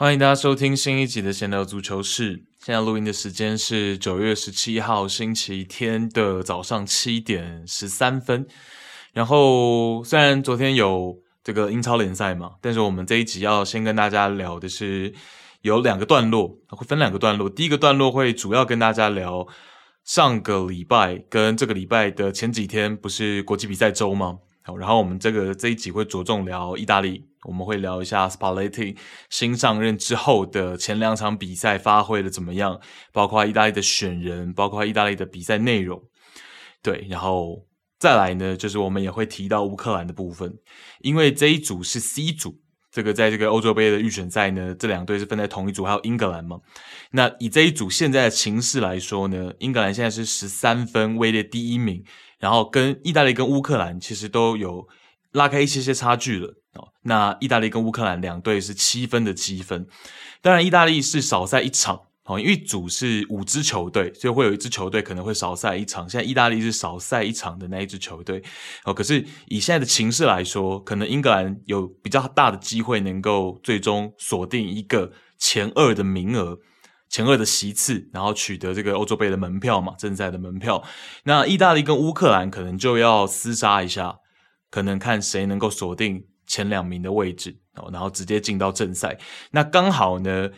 欢迎大家收听新一集的闲聊足球室。现在录音的时间是九月十七号星期天的早上七点十三分。然后虽然昨天有这个英超联赛嘛，但是我们这一集要先跟大家聊的是有两个段落，会分两个段落。第一个段落会主要跟大家聊上个礼拜跟这个礼拜的前几天，不是国际比赛周吗？好，然后我们这个这一集会着重聊意大利。我们会聊一下 Spalletti 新上任之后的前两场比赛发挥的怎么样，包括意大利的选人，包括意大利的比赛内容。对，然后再来呢，就是我们也会提到乌克兰的部分，因为这一组是 C 组，这个在这个欧洲杯的预选赛呢，这两队是分在同一组，还有英格兰嘛。那以这一组现在的情势来说呢，英格兰现在是十三分位列第一名，然后跟意大利跟乌克兰其实都有拉开一些些差距了。哦，那意大利跟乌克兰两队是七分的积分，当然意大利是少赛一场，哦，因为组是五支球队，所以会有一支球队可能会少赛一场。现在意大利是少赛一场的那一支球队，哦，可是以现在的情势来说，可能英格兰有比较大的机会能够最终锁定一个前二的名额，前二的席次，然后取得这个欧洲杯的门票嘛，正赛的门票。那意大利跟乌克兰可能就要厮杀一下，可能看谁能够锁定。前两名的位置哦，然后直接进到正赛。那刚好呢，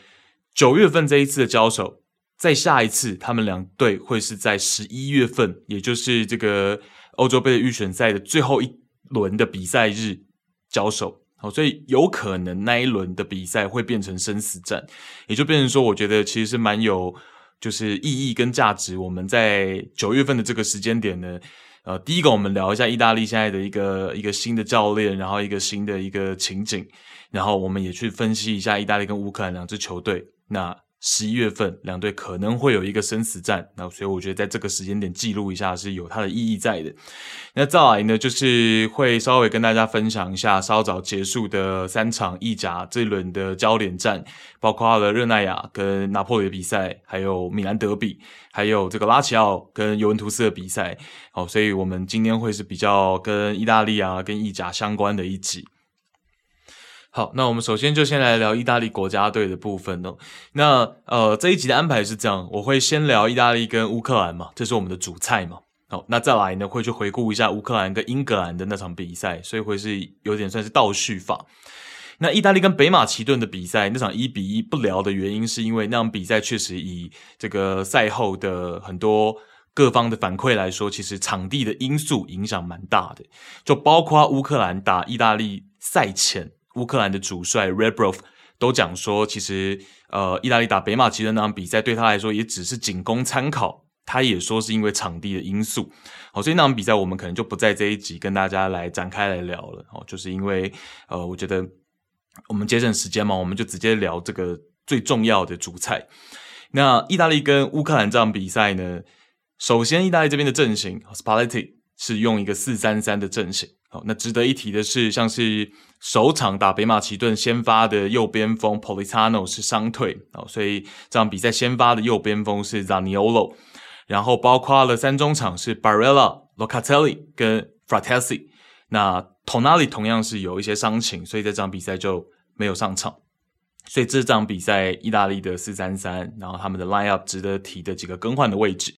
九月份这一次的交手，再下一次他们两队会是在十一月份，也就是这个欧洲杯的预选赛的最后一轮的比赛日交手。好，所以有可能那一轮的比赛会变成生死战，也就变成说，我觉得其实是蛮有就是意义跟价值。我们在九月份的这个时间点呢。呃，第一个我们聊一下意大利现在的一个一个新的教练，然后一个新的一个情景，然后我们也去分析一下意大利跟乌克兰两支球队。那十一月份两队可能会有一个生死战，那所以我觉得在这个时间点记录一下是有它的意义在的。那再来呢，就是会稍微跟大家分享一下稍早结束的三场意甲这一轮的焦点战，包括了热那亚跟拿破仑的比赛，还有米兰德比，还有这个拉齐奥跟尤文图斯的比赛。好，所以我们今天会是比较跟意大利啊跟意甲相关的一集。好，那我们首先就先来聊意大利国家队的部分哦。那呃，这一集的安排是这样，我会先聊意大利跟乌克兰嘛，这是我们的主菜嘛。好，那再来呢，会去回顾一下乌克兰跟英格兰的那场比赛，所以会是有点算是倒叙法。那意大利跟北马其顿的比赛，那场一比一不聊的原因，是因为那场比赛确实以这个赛后的很多各方的反馈来说，其实场地的因素影响蛮大的，就包括乌克兰打意大利赛前。乌克兰的主帅 Rebrov 都讲说，其实呃，意大利打北马其顿那场比赛对他来说也只是仅供参考。他也说是因为场地的因素，好，所以那场比赛我们可能就不在这一集跟大家来展开来聊了。哦，就是因为呃，我觉得我们节省时间嘛，我们就直接聊这个最重要的主菜。那意大利跟乌克兰这场比赛呢，首先意大利这边的阵型 Spalletti 是用一个四三三的阵型。好，那值得一提的是，像是首场打北马其顿先发的右边锋 Politano 是伤退，哦，所以这场比赛先发的右边锋是 Zaniolo，然后包括了三中场是 Barella、Locatelli 跟 Frattesi，那 Tonali 同样是有一些伤情，所以这场比赛就没有上场，所以这场比赛意大利的四三三，然后他们的 lineup 值得提的几个更换的位置。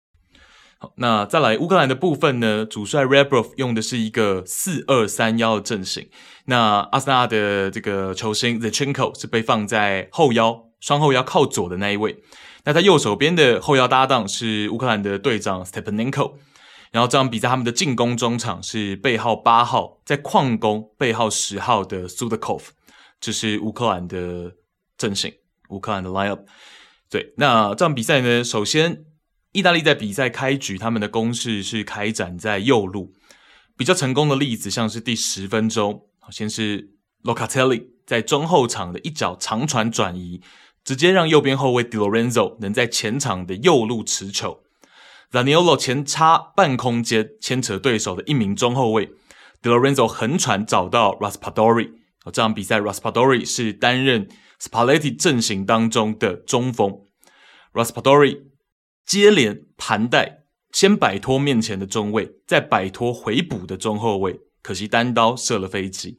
那再来乌克兰的部分呢？主帅 Rebrov 用的是一个四二三幺的阵型。那阿森纳的这个球星 Zinchenko 是被放在后腰，双后腰靠左的那一位。那他右手边的后腰搭档是乌克兰的队长 Stepanenko。然后这场比赛他们的进攻中场是背号八号，在矿工背号十号的 Sudakov。这是乌克兰的阵型，乌克兰的 lineup。对，那这场比赛呢，首先。意大利在比赛开局，他们的攻势是开展在右路，比较成功的例子像是第十分钟，先是 Locatelli 在中后场的一脚长传转移，直接让右边后卫 Di Lorenzo 能在前场的右路持球，Raniolo 前插半空间牵扯对手的一名中后卫，Di Lorenzo 横传找到 Raspadori，这场比赛 Raspadori 是担任 Spalletti 阵型当中的中锋。Raspadori 接连盘带，先摆脱面前的中卫，再摆脱回补的中后卫，可惜单刀射了飞机。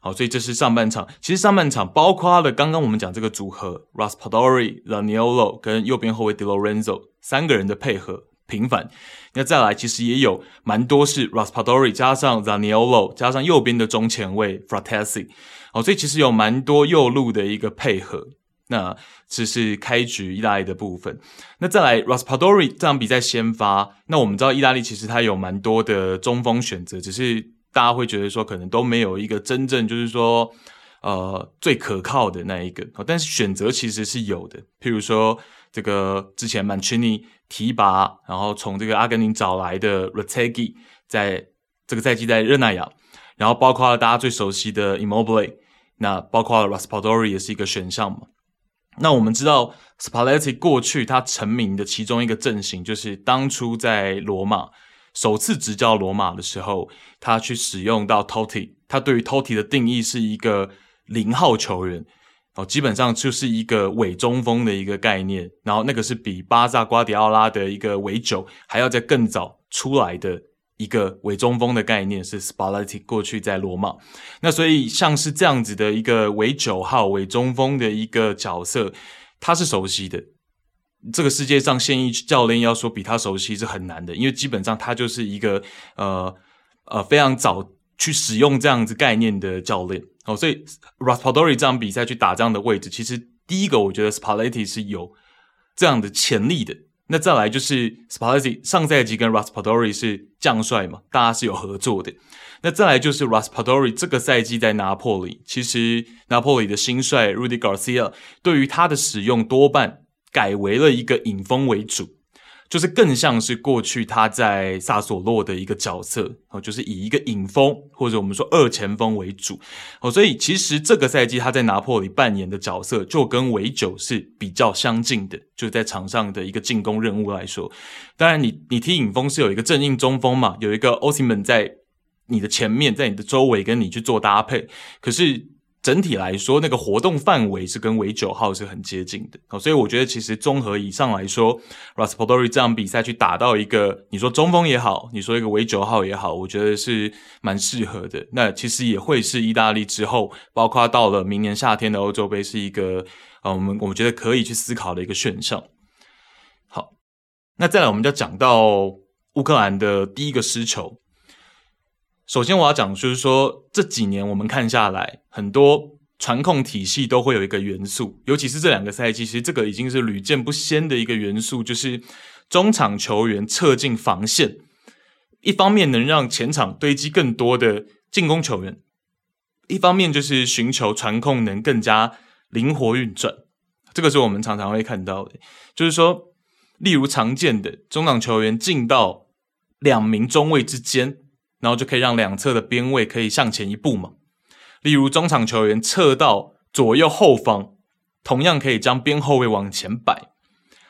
好，所以这是上半场。其实上半场包括了刚刚我们讲这个组合 Raspadori、Zaniolo 跟右边后卫 Di Lorenzo 三个人的配合。平反，那再来其实也有蛮多是 Raspadori 加上 Zaniolo 加上右边的中前卫 Frattesi，哦，所以其实有蛮多右路的一个配合。那这是开局意大利的部分。那再来 Raspadori 这场比赛先发，那我们知道意大利其实它有蛮多的中锋选择，只是大家会觉得说可能都没有一个真正就是说呃最可靠的那一个，但是选择其实是有的，譬如说。这个之前曼奇尼提拔，然后从这个阿根廷找来的 Retegui，在这个赛季在热那亚，然后包括了大家最熟悉的 Immobile，那包括了 Raspadori 也是一个选项嘛。那我们知道 Spalletti 过去他成名的其中一个阵型，就是当初在罗马首次执教罗马的时候，他去使用到 Totti，他对于 Totti 的定义是一个零号球员。哦，基本上就是一个伪中锋的一个概念，然后那个是比巴萨瓜迪奥拉的一个伪九还要再更早出来的一个伪中锋的概念，是 Spalletti 过去在罗马。那所以像是这样子的一个伪九号伪中锋的一个角色，他是熟悉的。这个世界上现役教练要说比他熟悉是很难的，因为基本上他就是一个呃呃非常早去使用这样子概念的教练。哦，所以 Raspadori 这场比赛去打这样的位置，其实第一个我觉得 Spalletti 是有这样的潜力的。那再来就是 Spalletti 上赛季跟 Raspadori 是将帅嘛，大家是有合作的。那再来就是 Raspadori 这个赛季在拿破里，其实拿破里的新帅 Rudy Garcia 对于他的使用多半改为了一个引风为主。就是更像是过去他在萨索洛的一个角色哦，就是以一个影锋或者我们说二前锋为主哦，所以其实这个赛季他在拿破里扮演的角色就跟维九是比较相近的，就在场上的一个进攻任务来说，当然你你踢影锋是有一个正印中锋嘛，有一个奥西门在你的前面，在你的周围跟你去做搭配，可是。整体来说，那个活动范围是跟伪九号是很接近的哦，所以我觉得其实综合以上来说，Raspadori 这场比赛去打到一个你说中锋也好，你说一个伪九号也好，我觉得是蛮适合的。那其实也会是意大利之后，包括到了明年夏天的欧洲杯，是一个呃，我们我们觉得可以去思考的一个选项。好，那再来我们就讲到乌克兰的第一个失球。首先我要讲，就是说这几年我们看下来，很多传控体系都会有一个元素，尤其是这两个赛季，其实这个已经是屡见不鲜的一个元素，就是中场球员侧进防线，一方面能让前场堆积更多的进攻球员，一方面就是寻求传控能更加灵活运转，这个是我们常常会看到的，就是说，例如常见的中场球员进到两名中卫之间。然后就可以让两侧的边位可以向前一步嘛。例如中场球员侧到左右后方，同样可以将边后卫往前摆。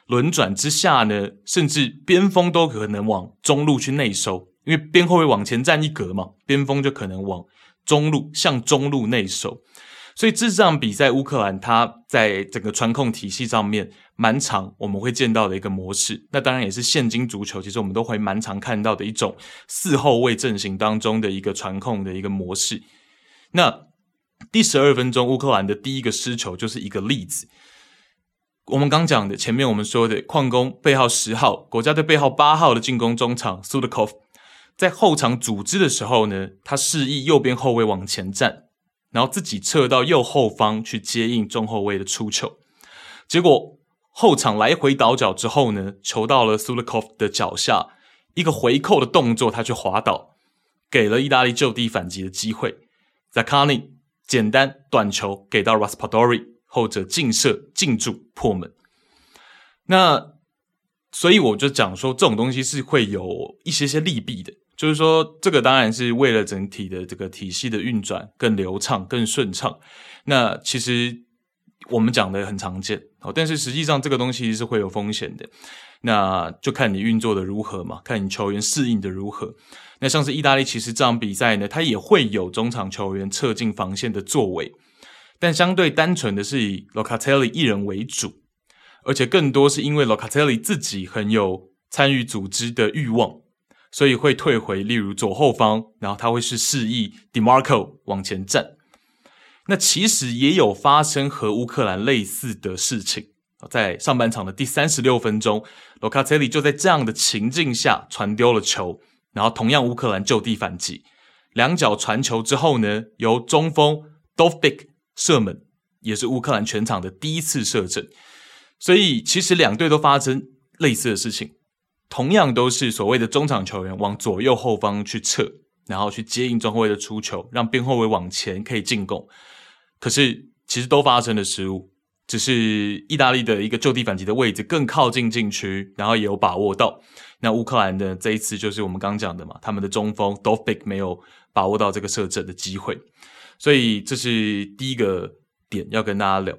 轮转之下呢，甚至边锋都可能往中路去内收，因为边后卫往前站一格嘛，边锋就可能往中路向中路内收。所以这场比赛，乌克兰他在整个传控体系上面蛮长我们会见到的一个模式。那当然也是现今足球，其实我们都会蛮常看到的一种四后卫阵型当中的一个传控的一个模式。那第十二分钟，乌克兰的第一个失球就是一个例子。我们刚讲的前面我们说的矿工背号十号，国家队背号八号的进攻中场 Sudakov 在后场组织的时候呢，他示意右边后卫往前站。然后自己侧到右后方去接应中后卫的出球，结果后场来回倒脚之后呢，球到了苏勒科夫的脚下，一个回扣的动作，他去滑倒，给了意大利就地反击的机会。z a c a n i 简单短球给到 Raspadori，后者劲射劲柱破门。那所以我就讲说，这种东西是会有一些些利弊的。就是说，这个当然是为了整体的这个体系的运转更流畅、更顺畅。那其实我们讲的很常见，哦，但是实际上这个东西是会有风险的。那就看你运作的如何嘛，看你球员适应的如何。那像是意大利，其实这场比赛呢，它也会有中场球员撤进防线的作为，但相对单纯的是以 Locatelli 一人为主，而且更多是因为 Locatelli 自己很有参与组织的欲望，所以会退回，例如左后方，然后他会是示意 Demarco 往前站。那其实也有发生和乌克兰类似的事情，在上半场的第三十六分钟，Locatelli 就在这样的情境下传丢了球，然后同样乌克兰就地反击，两脚传球之后呢，由中锋 Dovbyk 射门，也是乌克兰全场的第一次射正，所以其实两队都发生类似的事情，同样都是所谓的中场球员往左右后方去撤，然后去接应中后卫的出球，让边后卫往前可以进攻。可是，其实都发生了失误，只是意大利的一个就地反击的位置更靠近禁区，然后也有把握到。那乌克兰的这一次就是我们刚讲的嘛，他们的中锋 Dovbyk 没有把握到这个射正的机会，所以这是第一个点要跟大家聊。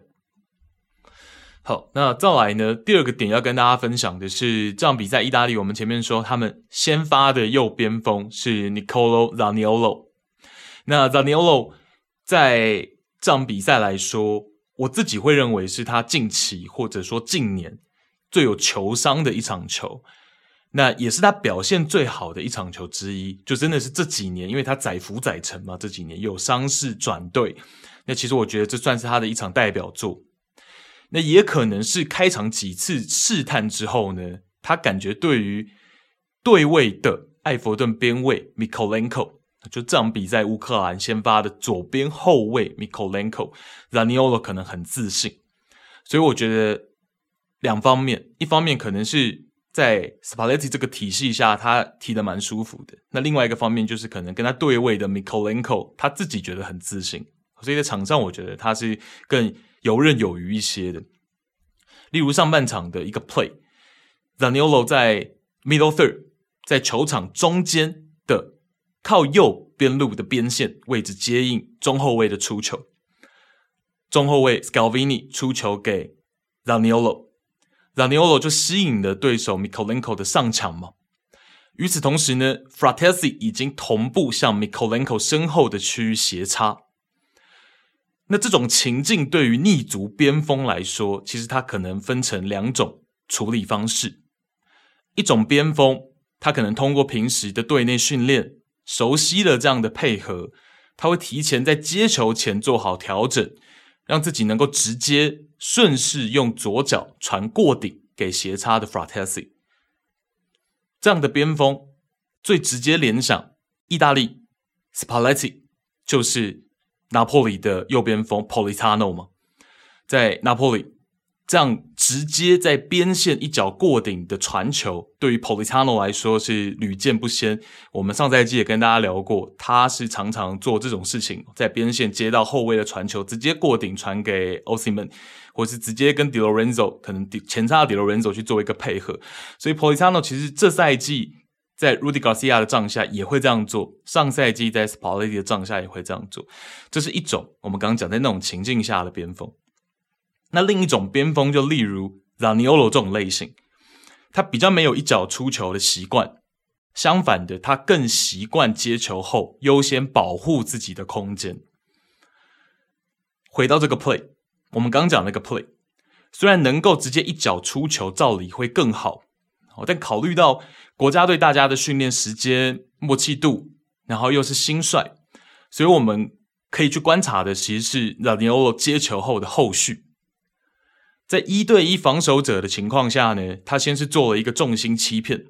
好，那再来呢，第二个点要跟大家分享的是这场比赛，意大利我们前面说他们先发的右边锋是 Nicolo Zaniolo，那 Zaniolo 在这场比赛来说，我自己会认为是他近期或者说近年最有球商的一场球，那也是他表现最好的一场球之一。就真的是这几年，因为他载福载沉嘛，这几年有伤势转队，那其实我觉得这算是他的一场代表作。那也可能是开场几次试探之后呢，他感觉对于对位的艾佛顿边卫 Mikolenko，。就这场比赛，乌克兰先发的左边后卫 Mykolenko Zaniolo 可能很自信，所以我觉得两方面，一方面可能是在 Spalletti 这个体系下，他踢得蛮舒服的；那另外一个方面就是可能跟他对位的 Mikolenko 他自己觉得很自信，所以在场上我觉得他是更游刃有余一些的。例如上半场的一个 play，Zaniolo 在 middle third，在球场中间的。靠右边路的边线位置接应中后卫的出球，中后卫 Scalvini 出球给 Zaniolo，Zaniolo 就吸引了对手 Mikolenko 的上抢嘛。与此同时呢，Fratesi 已经同步向 Mikolenko 身后的区域斜插。那这种情境对于逆足边锋来说，其实它可能分成两种处理方式。一种边锋，他可能通过平时的队内训练。熟悉了这样的配合，他会提前在接球前做好调整，让自己能够直接顺势用左脚传过顶给斜插的 Frattesi。这样的边锋最直接联想，意大利 Spalletti 就是拿坡里的右边锋 Politano 嘛，在拿坡里。这样直接在边线一脚过顶的传球，对于 Politano 来说是屡见不鲜。我们上赛季也跟大家聊过，他是常常做这种事情，在边线接到后卫的传球，直接过顶传给 Osimhen，或是直接跟 Di Lorenzo 可能前插 Di Lorenzo 去做一个配合。所以 Politano 其实这赛季在 Rudy Garcia 的帐下也会这样做，上赛季在 Spalletti 的帐下也会这样做。这是一种我们刚刚讲在那种情境下的边锋。那另一种边锋，就例如 Zaniolo 这种类型，他比较没有一脚出球的习惯，相反的，他更习惯接球后优先保护自己的空间。回到这个 play，我们刚讲那个 play，虽然能够直接一脚出球，照理会更好，但考虑到国家队大家的训练时间、默契度，然后又是新帅，所以我们可以去观察的其实是 Zaniolo 接球后的后续。在一对一防守者的情况下呢，他先是做了一个重心欺骗，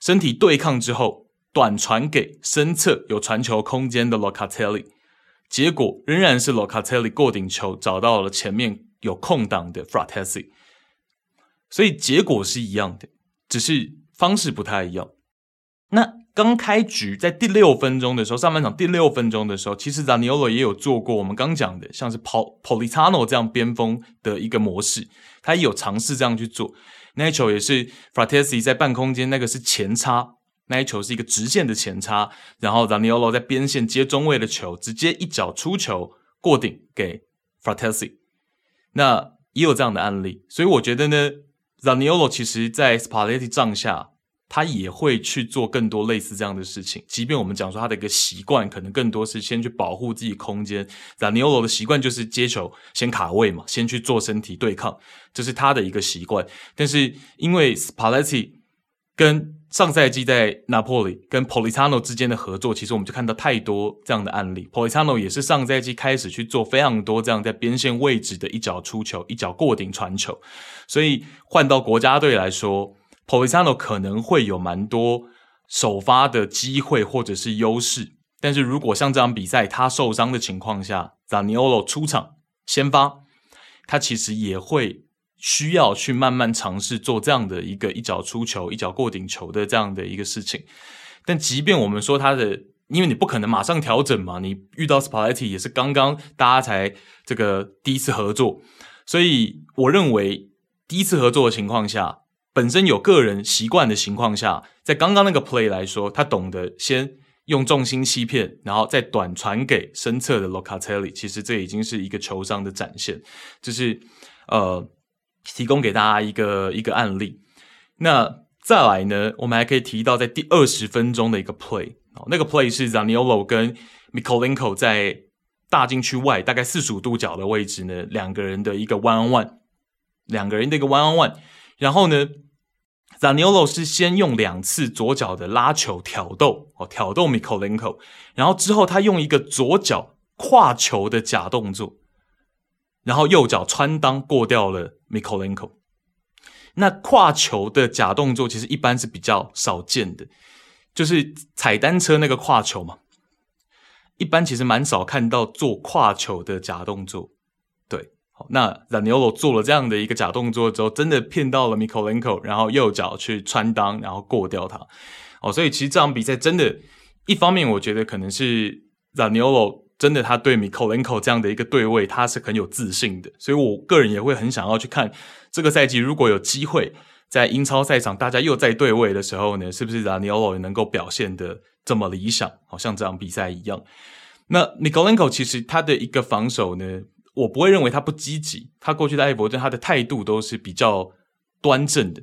身体对抗之后，短传给身侧有传球空间的 Locatelli，结果仍然是 Locatelli 过顶球找到了前面有空档的 Frattesi，所以结果是一样的，只是方式不太一样。那。刚开局在第六分钟的时候，上半场第六分钟的时候，其实 Zaniolo 也有做过我们刚讲的，像是 Politano 这样边锋的一个模式，他也有尝试这样去做。那一球也是 Frattesi 在半空间，那个是前插，那一球是一个直线的前插，然后 Zaniolo 在边线接中卫的球，直接一脚出球过顶给 Frattesi。那也有这样的案例，所以我觉得呢 Zanilo 其实在 Spalletti 帐下。他也会去做更多类似这样的事情。即便我们讲说他的一个习惯，可能更多是先去保护自己空间。，Zanilo 的习惯就是接球先卡位嘛，先去做身体对抗，这是他的一个习惯。但是因为 Spalletti 跟上赛季在拿坡里跟 Politano 之间的合作，其实我们就看到太多这样的案例。Politano 也是上赛季开始去做非常多这样在边线位置的一脚出球、一脚过顶传球，所以换到国家队来说。Politano 可能会有蛮多首发的机会或者是优势，但是如果像这场比赛他受伤的情况下，Zaniolo 出场先发，他其实也会需要去慢慢尝试做这样的一个一脚出球、一脚过顶球的这样的一个事情。但即便我们说他的，因为你不可能马上调整嘛，你遇到 Spalletti 也是刚刚大家才这个第一次合作，所以我认为第一次合作的情况下。本身有个人习惯的情况下，在刚刚那个 play 来说，他懂得先用重心欺骗，然后再短传给身侧的 Locatelli。其实这已经是一个球商的展现，就是呃，提供给大家一个一个案例。那再来呢，我们还可以提到在第二十分钟的一个 play，哦那个 play 是 Zaniolo 跟 Mykolenko 在大禁区外大概四十五度角的位置呢，两个人的一个 one on one，两个人的一个 one on one，然后呢。Zaniolo 是先用两次左脚的拉球挑逗哦，挑逗 Mykolenko，然后之后他用一个左脚跨球的假动作，然后右脚穿裆过掉了 Mikolenko，。那跨球的假动作其实一般是比较少见的，就是踩单车那个跨球嘛，一般其实蛮少看到做跨球的假动作。好，那 Zaniolo 做了这样的一个假动作之后，真的骗到了 Mikolenko，然后右脚去穿裆，然后过掉他。哦，所以其实这场比赛真的，一方面我觉得可能是 Zaniolo 真的他对 Mykolenko 这样的一个对位，他是很有自信的。所以我个人也会很想要去看这个赛季，如果有机会在英超赛场大家又在对位的时候呢，是不是 Zaniolo 也能够表现得这么理想，好像这场比赛一样。那 Mykolenko 其实他的一个防守呢，我不会认为他不积极，他过去在埃弗顿，他的态度都是比较端正的，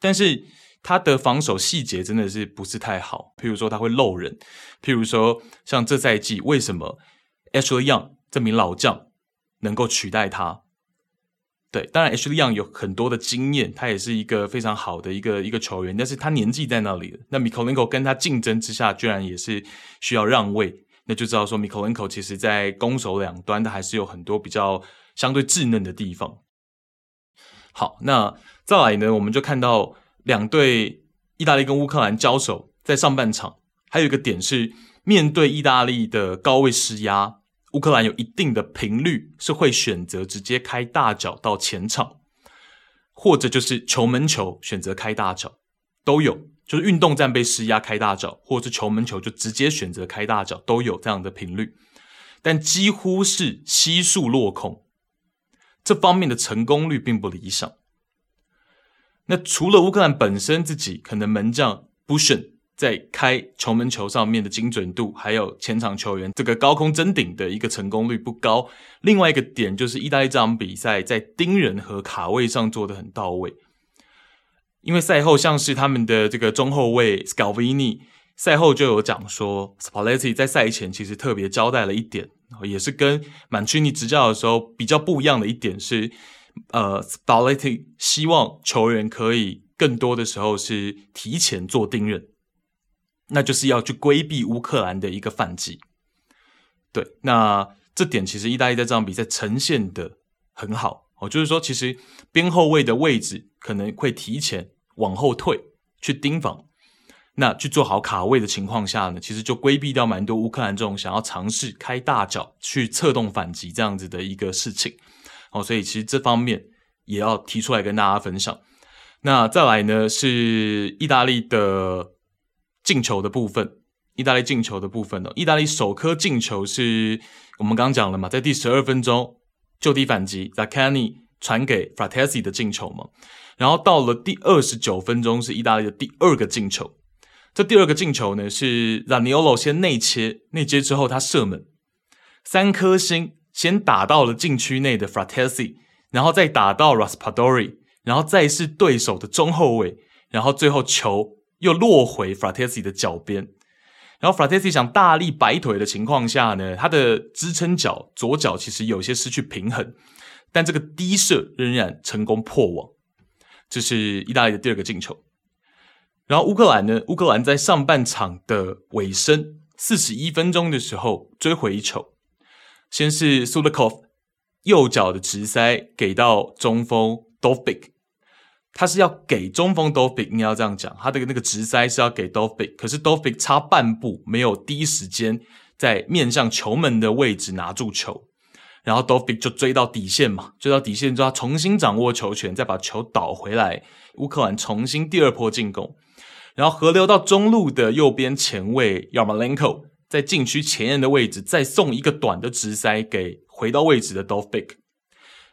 但是他的防守细节真的是不是太好。譬如说他会漏人，譬如说像这赛季为什么 Ashley Young 这名老将能够取代他？对，当然 Ashley Young 有很多的经验，他也是一个非常好的一个一个球员，但是他年纪在那里了。那 Mikolenko 跟他竞争之下，居然也是需要让位。那就知道说 Mikolenko 其实在攻守两端，他还是有很多比较相对稚嫩的地方。好，那再来呢，我们就看到两队意大利跟乌克兰交手，在上半场还有一个点是，面对意大利的高位施压，乌克兰有一定的频率是会选择直接开大脚到前场，或者就是球门球选择开大脚都有。就是运动战被施压开大脚，或者是球门球就直接选择开大脚，都有这样的频率，但几乎是悉数落空，这方面的成功率并不理想。那除了乌克兰本身自己可能门将 b u s h n 在开球门球上面的精准度，还有前场球员这个高空争顶的一个成功率不高，另外一个点就是意大利这场比赛在盯人和卡位上做的很到位。因为赛后像是他们的这个中后卫 Scalvini 赛后就有讲说，Spalletti 在赛前其实特别交代了一点，也是跟 Mancini 执教的时候比较不一样的一点是，呃，Spalletti 希望球员可以更多的时候是提前做盯人，那就是要去规避乌克兰的一个反击。对，那这点其实意大利在这场比赛呈现的很好。哦，就是说，其实边后卫的位置可能会提前往后退去盯防，那去做好卡位的情况下呢，其实就规避掉蛮多乌克兰这种想要尝试开大脚去策动反击这样子的一个事情。哦，所以其实这方面也要提出来跟大家分享。那再来呢，是意大利的进球的部分，意大利进球的部分呢，意大利首颗进球是我们刚刚讲了嘛，在第十二分钟。就地反击，Zaccagni 传给 Fratesi 的进球嘛，然后到了第二十九分钟是意大利的第二个进球。这第二个进球呢是 Zaniolo 先内切，内接之后他射门，三颗星先打到了禁区内的 Fratesi，然后再打到 Raspadori，然后再是对手的中后卫然后最后球又落回 Fratesi 的脚边，然后 Fratesi 想大力摆腿的情况下呢，他的支撑脚左脚其实有些失去平衡，但这个低射仍然成功破网，这是意大利的第二个进球。然后乌克兰呢，乌克兰在上半场的尾声四十一分钟的时候追回一球，先是 Sudakov 右脚的直塞给到中锋 Dovbyk 他是要给中锋 Dovbyk 你要这样讲，他的那个直塞是要给 Dovbyk 可是 Dovbyk 差半步没有第一时间在面向球门的位置拿住球，然后 Dovbyk 就追到底线嘛，追到底线之后重新掌握球权，再把球倒回来，乌克兰重新第二波进攻，然后河流到中路的右边前卫 Yarmolenko 在禁区前沿的位置再送一个短的直塞给回到位置的 Dovbyk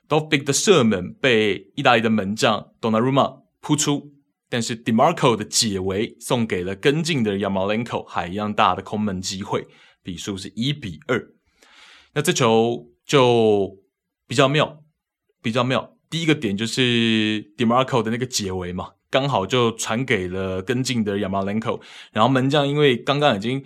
Dovbyk 的射门被意大利的门将 Donnarumma 扑出，但是 Demarco 的解围送给了跟进的 Yamalenko，海一样大的空门机会，比数是一比二。那这球就比较妙，比较妙。第一个点就是 Demarco 的那个解围嘛，刚好就传给了跟进的 Yamalenko，然后门将因为刚刚已经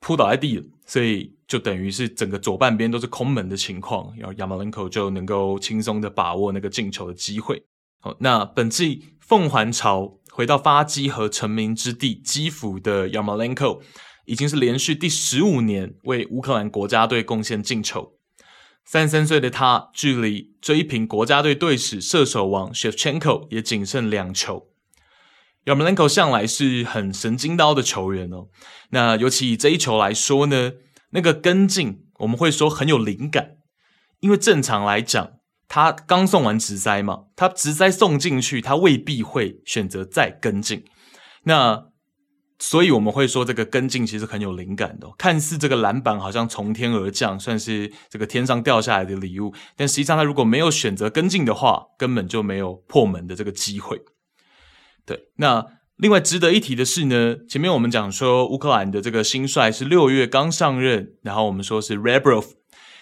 扑倒在地了，所以。就等于是整个左半边都是空门的情况，然后亚马伦科就能够轻松的把握那个进球的机会。好，那本季凤还巢回到发迹和成名之地基辅的亚马伦科，已经是连续第十五年为乌克兰国家队贡献进球。三十三岁的他，距离追平国家队队史射手王 Shevchenko 也仅剩两球。Ramenko 向来是很神经刀的球员哦，那尤其以这一球来说呢？那个跟进，我们会说很有灵感，因为正常来讲，他刚送完直塞嘛，他直塞送进去，他未必会选择再跟进。那所以我们会说，这个跟进其实很有灵感的。看似这个篮板好像从天而降，算是这个天上掉下来的礼物，但实际上他如果没有选择跟进的话，根本就没有破门的这个机会。对，那。另外值得一提的是呢，前面我们讲说乌克兰的这个新帅是六月刚上任，然后我们说是 Rebrov，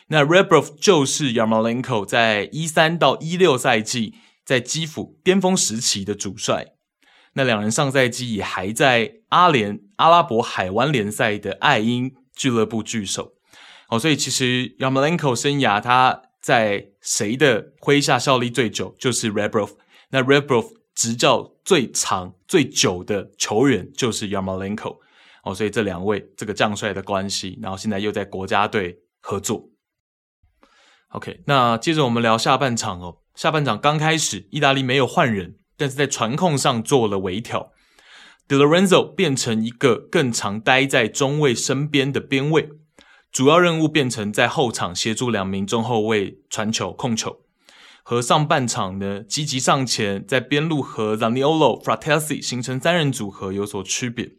那 Rebrov 就是 Yarmolenko 在一三到一六赛季在基辅巅峰时期的主帅，那两人上赛季也还在阿联阿拉伯海湾联赛的爱因俱乐部聚首，哦，所以其实 Yarmolenko 生涯他在谁的麾下效力最久，就是 Rebrov，那 Rebrov。执教最长最久的球员就是 Yamalenko，哦，所以这两位这个将帅的关系，然后现在又在国家队合作。OK，那接着我们聊下半场哦。下半场刚开始，意大利没有换人，但是在传控上做了微调，De Lorenzo 变成一个更常待在中卫身边的边卫，主要任务变成在后场协助两名中后卫传球控球。和上半场呢，积极上前，在边路和 Zaniolo、Fratesi 形成三人组合有所区别。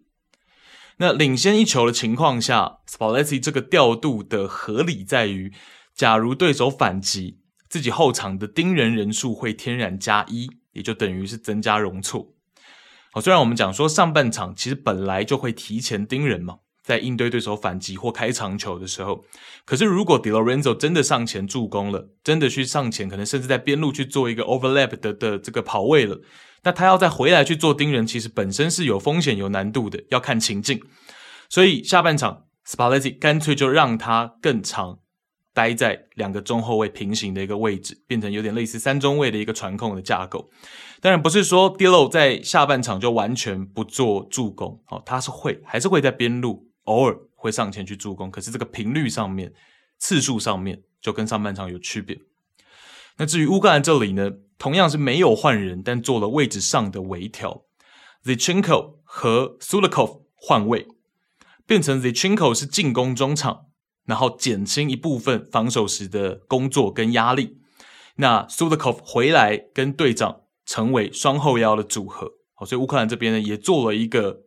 那领先一球的情况下，Spalletti 这个调度的合理在于，假如对手反击，自己后场的盯人人数会天然加一，也就等于是增加容错。好，虽然我们讲说上半场其实本来就会提前盯人嘛。在应对对手反击或开长球的时候，可是如果 De Lorenzo 真的上前助攻了，真的去上前，可能甚至在边路去做一个 overlap 的的这个跑位了，那他要再回来去做盯人，其实本身是有风险、有难度的，要看情境。所以下半场 Spalletti 干脆就让他更长待在两个中后卫平行的一个位置，变成有点类似三中卫的一个传控的架构。当然不是说 Dillo 在下半场就完全不做助攻，哦，他是会还是会在边路。偶尔会上前去助攻，可是这个频率上面、次数上面就跟上半场有区别。那至于乌克兰这里呢，同样是没有换人，但做了位置上的微调。，Zichenko 和 Sudakov 换位，变成 Zichenko 是进攻中场，然后减轻一部分防守时的工作跟压力。那 Sudakov 回来跟队长成为双后腰的组合。好，所以乌克兰这边呢也做了一个。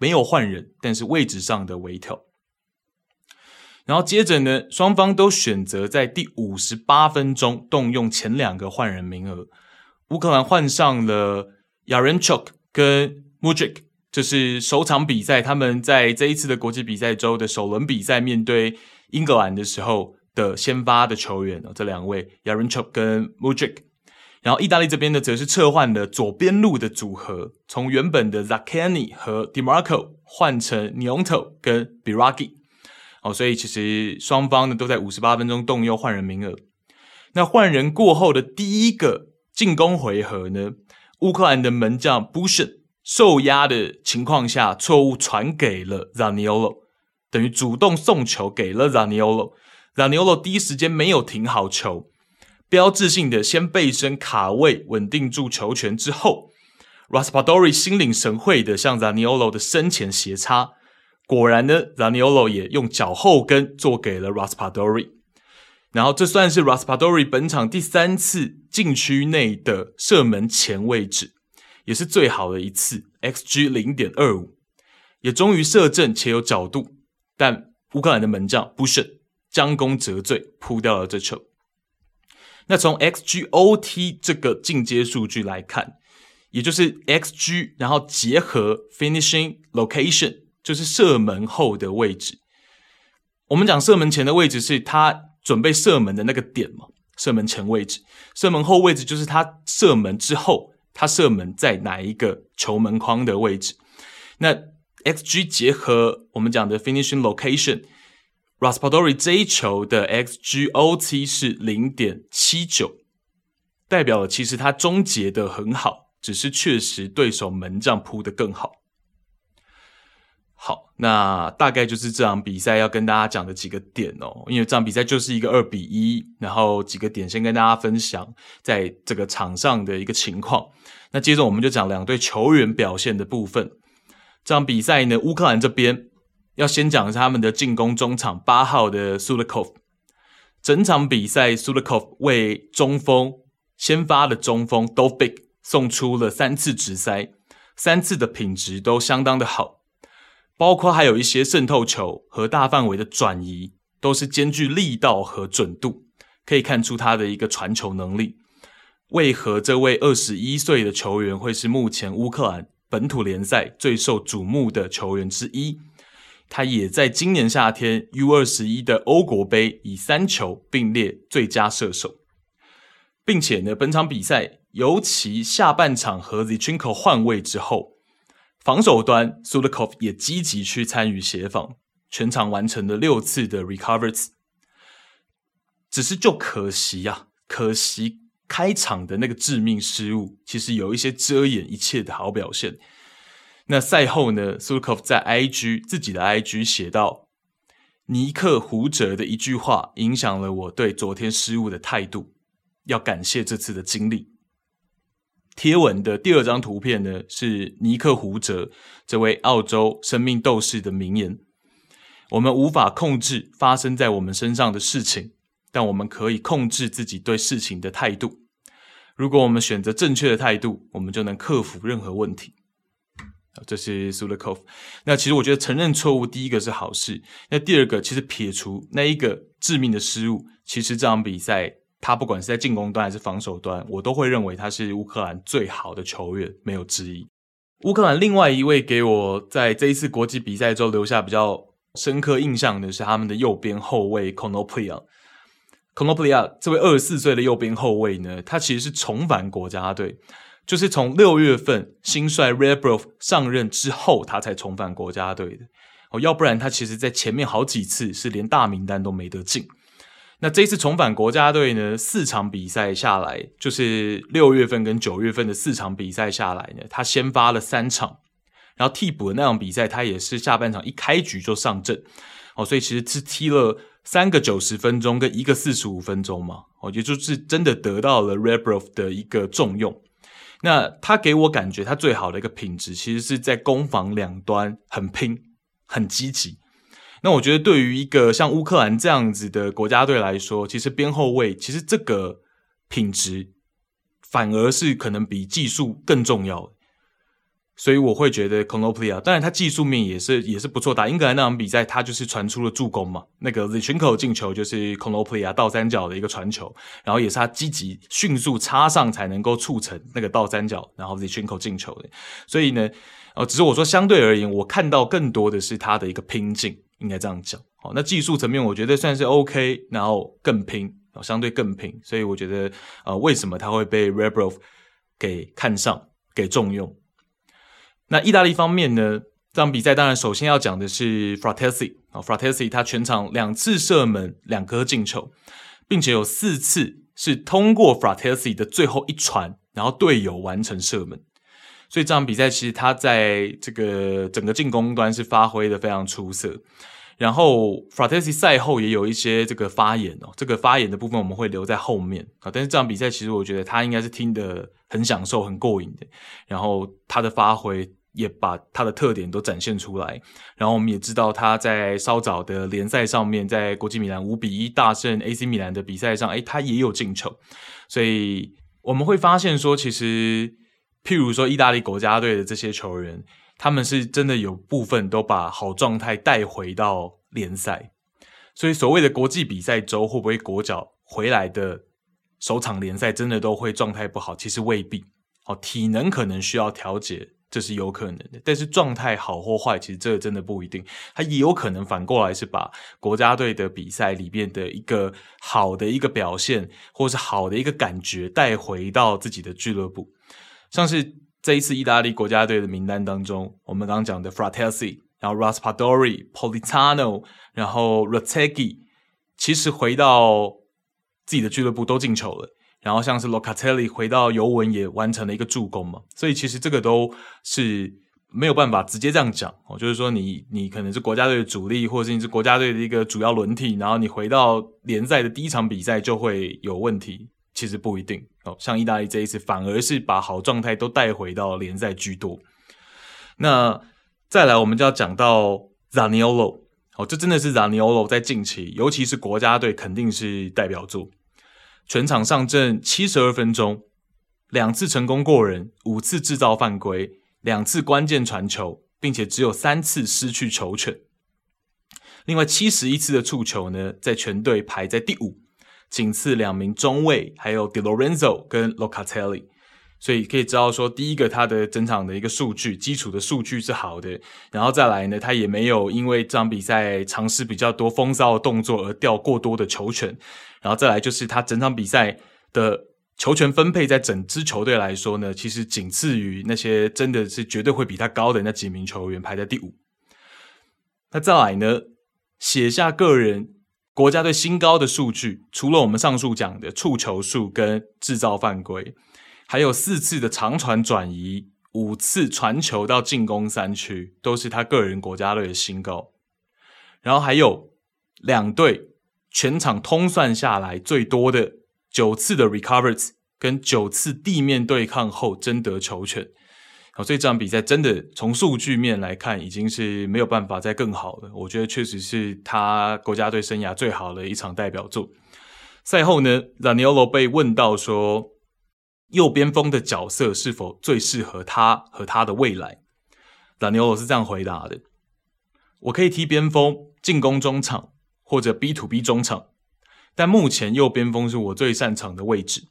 没有换人，但是位置上的微调。然后接着呢，双方都选择在第五十八分钟动用前两个换人名额。乌克兰换上了 Yarenchuk 跟 Mudrik，这是首场比赛，他们在这一次的国际比赛周的首轮比赛面对英格兰的时候的先发的球员。这两位 Yarenchuk 跟 Mudrik。然后意大利这边呢，则是撤换了左边路的组合，从原本的 Zaccani 和 Dimarco 换成 Gnonto 跟 Biragi。哦，所以其实双方呢都在五十八分钟动用换人名额。那换人过后的第一个进攻回合呢，乌克兰的门将 Bushyn 受压的情况下，错误传给了 Zaniolo，等于主动送球给了 Zaniolo。Zaniolo 第一时间没有停好球。标志性的先背身卡位，稳定住球权之后，Raspadori 心领神会的向 Zaniolo 的身前斜插，果然呢，Zaniolo 也用脚后跟做给了 Raspadori，然后这算是 Raspadori 本场第三次禁区内的射门前位置，也是最好的一次，XG 零点二五，也终于射正且有角度，但乌克兰的门将 Bushyn 将功折罪，扑掉了这球。那从 XGOT 这个进阶数据来看，也就是 XG，然后结合 Finishing Location，就是射门后的位置。我们讲射门前的位置是他准备射门的那个点嘛，射门前位置。射门后位置就是他射门之后，他射门在哪一个球门框的位置。那 XG 结合我们讲的 Finishing Location。Raspadori 这一球的 XGOT 是零点七九，代表了其实他终结的很好，只是确实对手门将扑得更好。好，那大概就是这场比赛要跟大家讲的几个点哦，因为这场比赛就是一个二比一，然后几个点先跟大家分享在这个场上的一个情况。那接着我们就讲两队球员表现的部分。这场比赛呢，乌克兰这边。要先讲一下他们的进攻中场八号的 Sulikov，整场比赛 Sulikov 为中锋先发的中锋 Dovbyk 送出了三次直塞，三次的品质都相当的好，包括还有一些渗透球和大范围的转移，都是兼具力道和准度，可以看出他的一个传球能力。为何这位二十一岁的球员会是目前乌克兰本土联赛最受瞩目的球员之一？他也在今年夏天 U 二十一的欧国杯以三球并列最佳射手，并且呢，本场比赛尤其下半场和 Zinchenko 换位之后，防守端 Sulikov 也积极去参与协防，全场完成了六次的 recovers，只是就可惜呀、啊，可惜开场的那个致命失误，其实有一些遮掩一切的好表现。那赛后呢苏科夫在 IG 自己的 IG 写道：“尼克胡哲的一句话影响了我对昨天失误的态度，要感谢这次的经历。”贴文的第二张图片呢，是尼克胡哲这位澳洲生命斗士的名言：“我们无法控制发生在我们身上的事情，但我们可以控制自己对事情的态度。如果我们选择正确的态度，我们就能克服任何问题。”这是 Sulikov。那其实我觉得承认错误，第一个是好事。那第二个，其实撇除那一个致命的失误，其实这场比赛他不管是在进攻端还是防守端，我都会认为他是乌克兰最好的球员，没有之一。乌克兰另外一位给我在这一次国际比赛中留下比较深刻印象的是他们的右边后卫 Konoplya。Konoplya 这位二十四岁的右边后卫呢，他其实是重返国家队。就是从六月份新帅 r e b r o f 上任之后，他才重返国家队的哦，要不然他其实在前面好几次是连大名单都没得进。那这次重返国家队呢，四场比赛下来，就是六月份跟九月份的四场比赛下来呢，他先发了三场，然后替补的那场比赛他也是下半场一开局就上阵哦，所以其实是踢了三个九十分钟跟一个四十五分钟嘛，哦，也就是真的得到了 r e b r o f 的一个重用。那他给我感觉，他最好的一个品质，其实是在攻防两端很拼、很积极。那我觉得，对于一个像乌克兰这样子的国家队来说，其实边后卫其实这个品质反而是可能比技术更重要的。所以我会觉得 Konoplya，当然他技术面也是也是不错。打英格兰那场比赛，他就是传出了助攻嘛。那个 Zinchenko 进球就是 Konoplya 倒三角的一个传球，然后也是他积极迅速插上才能够促成那个倒三角，然后 Zinchenko 进球的。所以呢，呃，只是我说相对而言，我看到更多的是他的一个拼劲，应该这样讲。好，那技术层面我觉得算是 OK，然后更拼，相对更拼，所以我觉得呃，为什么他会被 Rebrov 给看上、给重用？那意大利方面呢？这场比赛当然首先要讲的是 Frattesi 啊，Frattesi 他全场两次射门两颗进球，并且有四次是通过 Frattesi 的最后一传，然后队友完成射门。所以这场比赛其实他在这个整个进攻端是发挥的非常出色。然后 Frattesi 赛后也有一些这个发言哦，这个发言的部分我们会留在后面啊。但是这场比赛其实我觉得他应该是听得很享受、很过瘾的。然后他的发挥。也把他的特点都展现出来，然后我们也知道他在稍早的联赛上面，在国际米兰五比一大胜 AC 米兰的比赛上，诶，他也有进球，所以我们会发现说，其实譬如说意大利国家队的这些球员，他们是真的有部分都把好状态带回到联赛，所以所谓的国际比赛周会不会国脚回来的首场联赛真的都会状态不好？其实未必，哦，体能可能需要调节。这是有可能的，但是状态好或坏，其实这个真的不一定。他也有可能反过来是把国家队的比赛里面的一个好的一个表现，或是好的一个感觉带回到自己的俱乐部。像是这一次意大利国家队的名单当中，我们刚刚讲的 Frattesi，然后 Raspadori、Politano，然后 Retegui，其实回到自己的俱乐部都进球了。然后像是 Locatelli 回到尤文也完成了一个助攻嘛，所以其实这个都是没有办法直接这样讲哦，就是说你你可能是国家队的主力，或者是你是国家队的一个主要轮替，然后你回到联赛的第一场比赛就会有问题，其实不一定哦。像意大利这一次反而是把好状态都带回到联赛居多。那再来我们就要讲到 Zaniolo 哦，这真的是 Zaniolo 在近期，尤其是国家队肯定是代表作。全场上阵七十二分钟，两次成功过人，五次制造犯规，两次关键传球，并且只有三次失去球权。另外七十一次的触球呢，在全队排在第五，仅次两名中卫，还有 De Lorenzo 跟 Locatelli。所以可以知道说，第一个他的整场的一个数据，基础的数据是好的，然后再来呢，他也没有因为这场比赛尝试比较多风骚的动作而掉过多的球权。然后再来就是他整场比赛的球权分配，在整支球队来说呢，其实仅次于那些真的是绝对会比他高的那几名球员，排在第五。那再来呢，写下个人国家队新高的数据，除了我们上述讲的触球数跟制造犯规，还有四次的长传转移，五次传球到进攻三区，都是他个人国家队的新高。然后还有两队。全场通算下来最多的九次的 recovers 跟九次地面对抗后争得球权，好，所以这场比赛真的从数据面来看，已经是没有办法再更好了。我觉得确实是他国家队生涯最好的一场代表作。赛后呢，Zaniolo 被问到说，右边锋的角色是否最适合他和他的未来？Zaniolo 是这样回答的：我可以踢边锋，进攻中场。或者 B to B 中场，但目前右边锋是我最擅长的位置。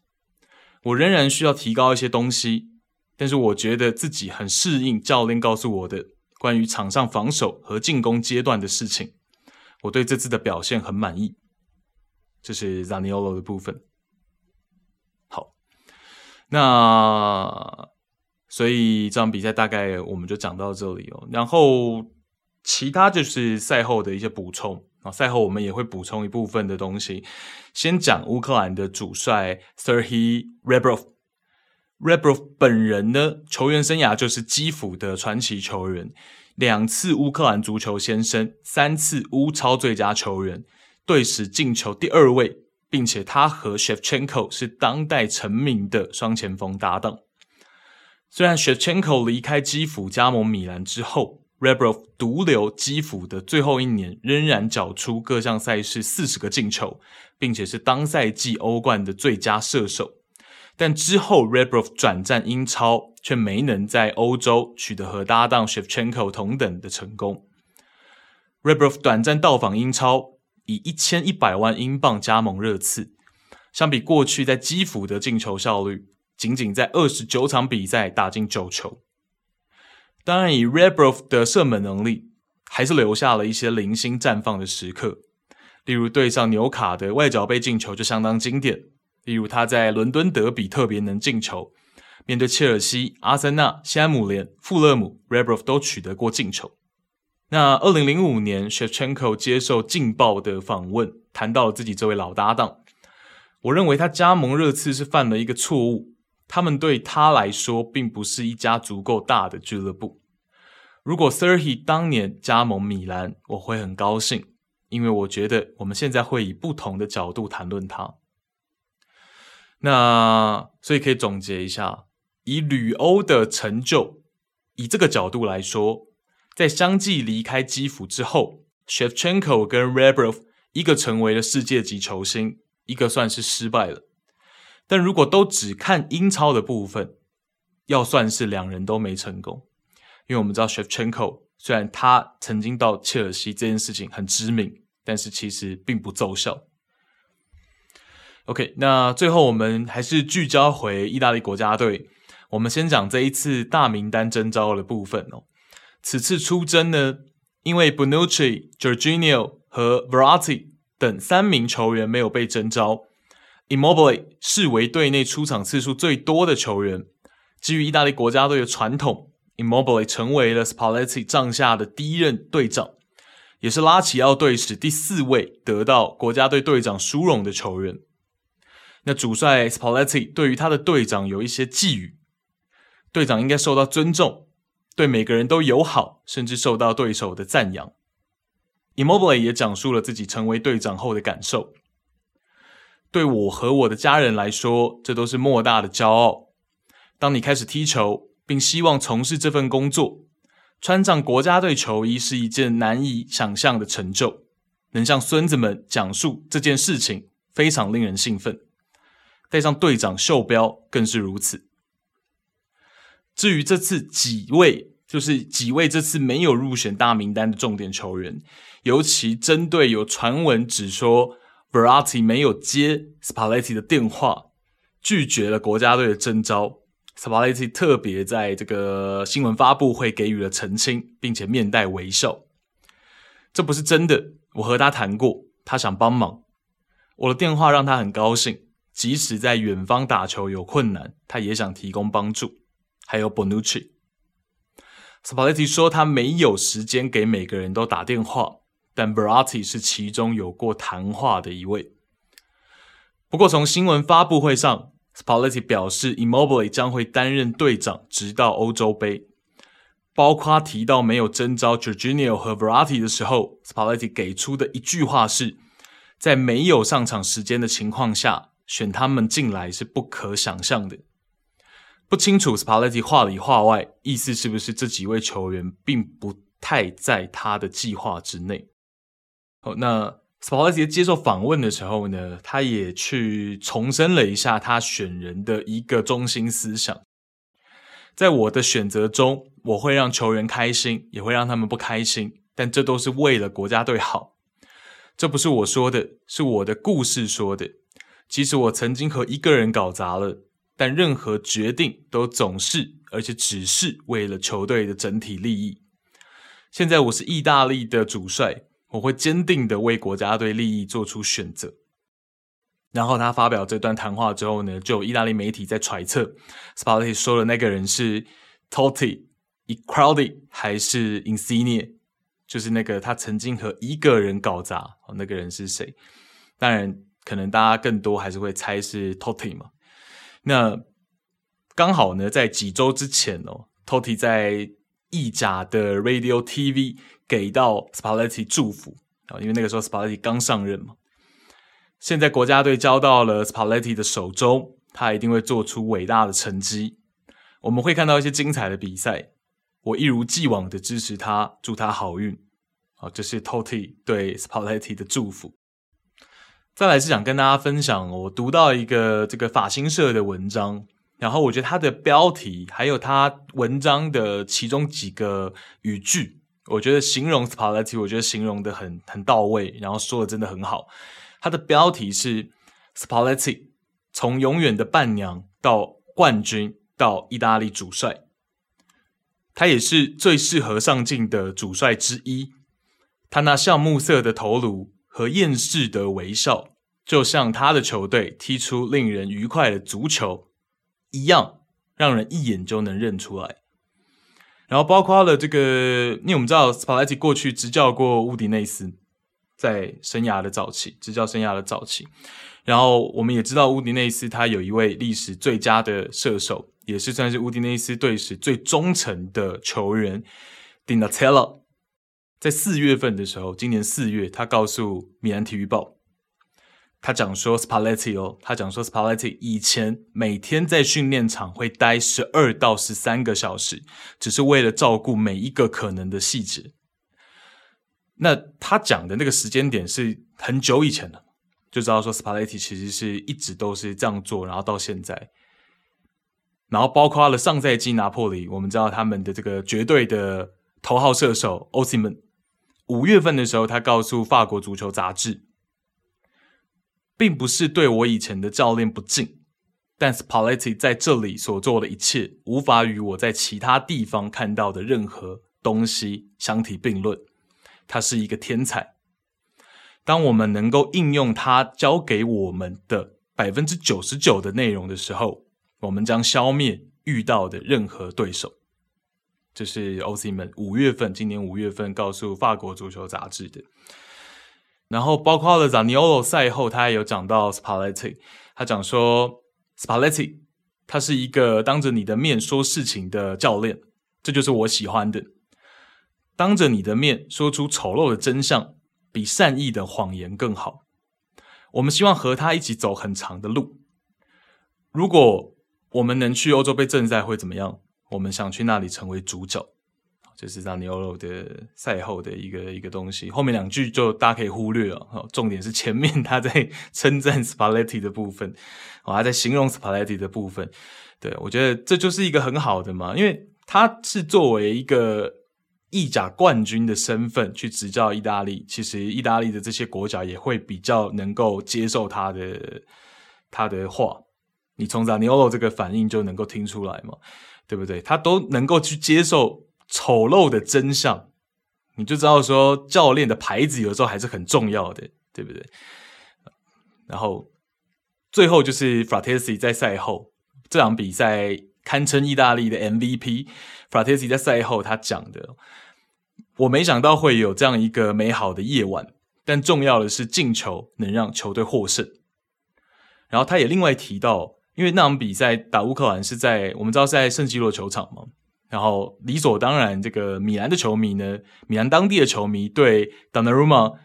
我仍然需要提高一些东西，但是我觉得自己很适应教练告诉我的关于场上防守和进攻阶段的事情。我对这次的表现很满意。这是 Zaniolo 的部分。那所以这场比赛大概我们就讲到这里哦。然后其他就是赛后的一些补充。啊，赛后我们也会补充一部分的东西。先讲乌克兰的主帅 Serhiy Rebrov。Rebrov 本人呢，球员生涯就是基辅的传奇球员，两次乌克兰足球先生，三次乌超最佳球员，队史进球第二位，并且他和 Shevchenko 是当代成名的双前锋搭档。虽然 Shevchenko 离开基辅加盟米兰之后，Rebrov 独留基辅的最后一年，仍然缴出各项赛事四十个进球，并且是当赛季欧冠的最佳射手。但之后 Rebrov 转战英超，却没能在欧洲取得和搭档 Shevchenko 同等的成功。Rebrov 短暂到访英超，以一千一百万英镑加盟热刺。相比过去在基辅的进球效率，仅仅在二十九场比赛打进九球。当然，以 Rebrov 的射门能力，还是留下了一些零星绽放的时刻。例如对上纽卡的外角杯进球就相当经典，例如他在伦敦德比特别能进球，面对切尔西、阿森纳、西汉姆联、富勒姆，Rebrov 都取得过进球。那二零零五年，Shevchenko 接受《劲爆》的访问，谈到了自己这位老搭档。我认为他加盟热刺是犯了一个错误，他们对他来说并不是一家足够大的俱乐部。如果 Serhii 当年加盟米兰，我会很高兴，因为我觉得我们现在会以不同的角度谈论他。那所以可以总结一下，以旅欧的成就，以这个角度来说，在相继离开基辅之后，Shevchenko 跟 Rebrov 一个成为了世界级球星。一个算是失败了，但如果都只看英超的部分，要算是两人都没成功，因为我们知道 Shevchenko 虽然他曾经到切尔西这件事情很知名，但是其实并不奏效。OK，那最后我们还是聚焦回意大利国家队，我们先讲这一次大名单征召的部分哦。此次出征呢，因为 Bonucci、Jorginho 和 Verratti 等三名球员没有被征召，Immobile 视为队内出场次数最多的球员。基于意大利国家队的传统，Immobile 成为了 Spalletti 帐下的第一任队长，也是拉齐奥队史第四位得到国家队队长殊荣的球员。那主帅 Spalletti 对于他的队长有一些寄语：队长应该受到尊重，对每个人都友好，甚至受到对手的赞扬。Immobile 也讲述了自己成为队长后的感受。对我和我的家人来说，这都是莫大的骄傲。当你开始踢球，并希望从事这份工作，穿上国家队球衣是一件难以想象的成就。能向孙子们讲述这件事情，非常令人兴奋。带上队长袖标更是如此。至于这次几位，就是几位这次没有入选大名单的重点球员。尤其针对有传闻指说，Veratti 没有接 Spalletti 的电话，拒绝了国家队的征召，Spalletti 特别在这个新闻发布会给予了澄清，并且面带微笑。这不是真的，我和他谈过，他想帮忙。我的电话让他很高兴，即使在远方打球有困难，他也想提供帮助。还有 Bonucci s p a l e t t i 说他没有时间给每个人都打电话。但 Verratti 是其中有过谈话的一位。不过，从新闻发布会上 s p a l e t t i 表示，Immobile 将会担任队长直到欧洲杯。包括提到没有征召 Jorginho 和 Verratti 的时候，Spalletti 给出的一句话是：在没有上场时间的情况下，选他们进来是不可想象的。不清楚 Spalletti 话里话外，意思是不是这几位球员并不太在他的计划之内？好，那 Spalletti 接受访问的时候呢，他也去重申了一下他选人的一个中心思想。在我的选择中，我会让球员开心，也会让他们不开心，但这都是为了国家队好。这不是我说的，是我的故事说的。即使我曾经和一个人搞砸了，但任何决定都总是，而且只是为了球队的整体利益。现在我是意大利的主帅。我会坚定的为国家队利益做出选择。然后他发表这段谈话之后呢，就有意大利媒体在揣测 s p a l t i 说的那个人是 Totti、Icardi 还是 Insigne，就是那个他曾经和一个人搞砸，哦，那个人是谁？当然，可能大家更多还是会猜是 Totti 嘛。那刚好呢，在几周之前哦，Totti 在意甲的 Radio TV。给到 Spalletti 祝福啊，因为那个时候 Spalletti 刚上任嘛。现在国家队交到了 Spalletti 的手中，他一定会做出伟大的成绩。我们会看到一些精彩的比赛。我一如既往的支持他，祝他好运。好，这是 Totti 对 Spalletti 的祝福。再来是想跟大家分享，我读到一个这个法新社的文章，然后我觉得它的标题还有它文章的其中几个语句。我觉得形容 Spalletti，我觉得形容的很很到位，然后说的真的很好。他的标题是 Spalletti 从永远的伴娘到冠军到意大利主帅，他也是最适合上镜的主帅之一。他那橡木色的头颅和厌世的微笑，就像他的球队踢出令人愉快的足球一样，让人一眼就能认出来。然后包括了这个，因为我们知道斯帕莱蒂过去执教过乌迪内斯，在生涯的早期，执教生涯的早期。然后我们也知道乌迪内斯他有一位历史最佳的射手，也是算是乌迪内斯队史最忠诚的球员，迪纳特拉。在四月份的时候，今年四月，他告诉米兰体育报，他讲说 Spalletti 哦，他讲说 Spalletti 以前每天在训练场会待十二到十三个小时，只是为了照顾每一个可能的细节。那他讲的那个时间点是很久以前了。就知道说，Spalletti 其实是一直都是这样做，然后到现在，然后包括了上赛季拿破里，我们知道他们的这个绝对的头号射手欧西门，五月份的时候，他告诉法国足球杂志，并不是对我以前的教练不敬，但斯帕莱蒂在这里所做的一切，无法与我在其他地方看到的任何东西相提并论，他是一个天才。当我们能够应用他教给我们的百分之九十九的内容的时候，我们将消灭遇到的任何对手。这是欧西门五月份，今年五月份告诉法国足球杂志的。然后包括了扎尼奥罗赛后，他也有讲到 Spalletti，，他讲说 Spalletti 他是一个当着你的面说事情的教练，这就是我喜欢的。当着你的面说出丑陋的真相。比善意的谎言更好。我们希望和他一起走很长的路。如果我们能去欧洲杯正赛会怎么样？我们想去那里成为主角。就是让尼欧罗的赛后的一个一个东西。后面两句就大家可以忽略了。重点是前面他在 称赞 Spalletti 的部分，我还在形容 Spaletti 的部分。对，我觉得这就是一个很好的嘛，因为他是作为一个。意甲冠军的身份去执教意大利，其实意大利的这些国脚也会比较能够接受他的他的话。你从扎尼奥这个反应就能够听出来嘛，对不对？他都能够去接受丑陋的真相，你就知道说教练的牌子有时候还是很重要的，对不对？然后最后就是 Frattesi 在赛后这场比赛堪称意大利的 MVP。Frattesi 在赛后他讲的。我没想到会有这样一个美好的夜晚，但重要的是进球能让球队获胜。然后他也另外提到，因为那场比赛打乌克兰是在我们知道是在圣基洛球场嘛，然后理所当然，这个米兰的球迷呢，米兰当地的球迷对 Donnarumma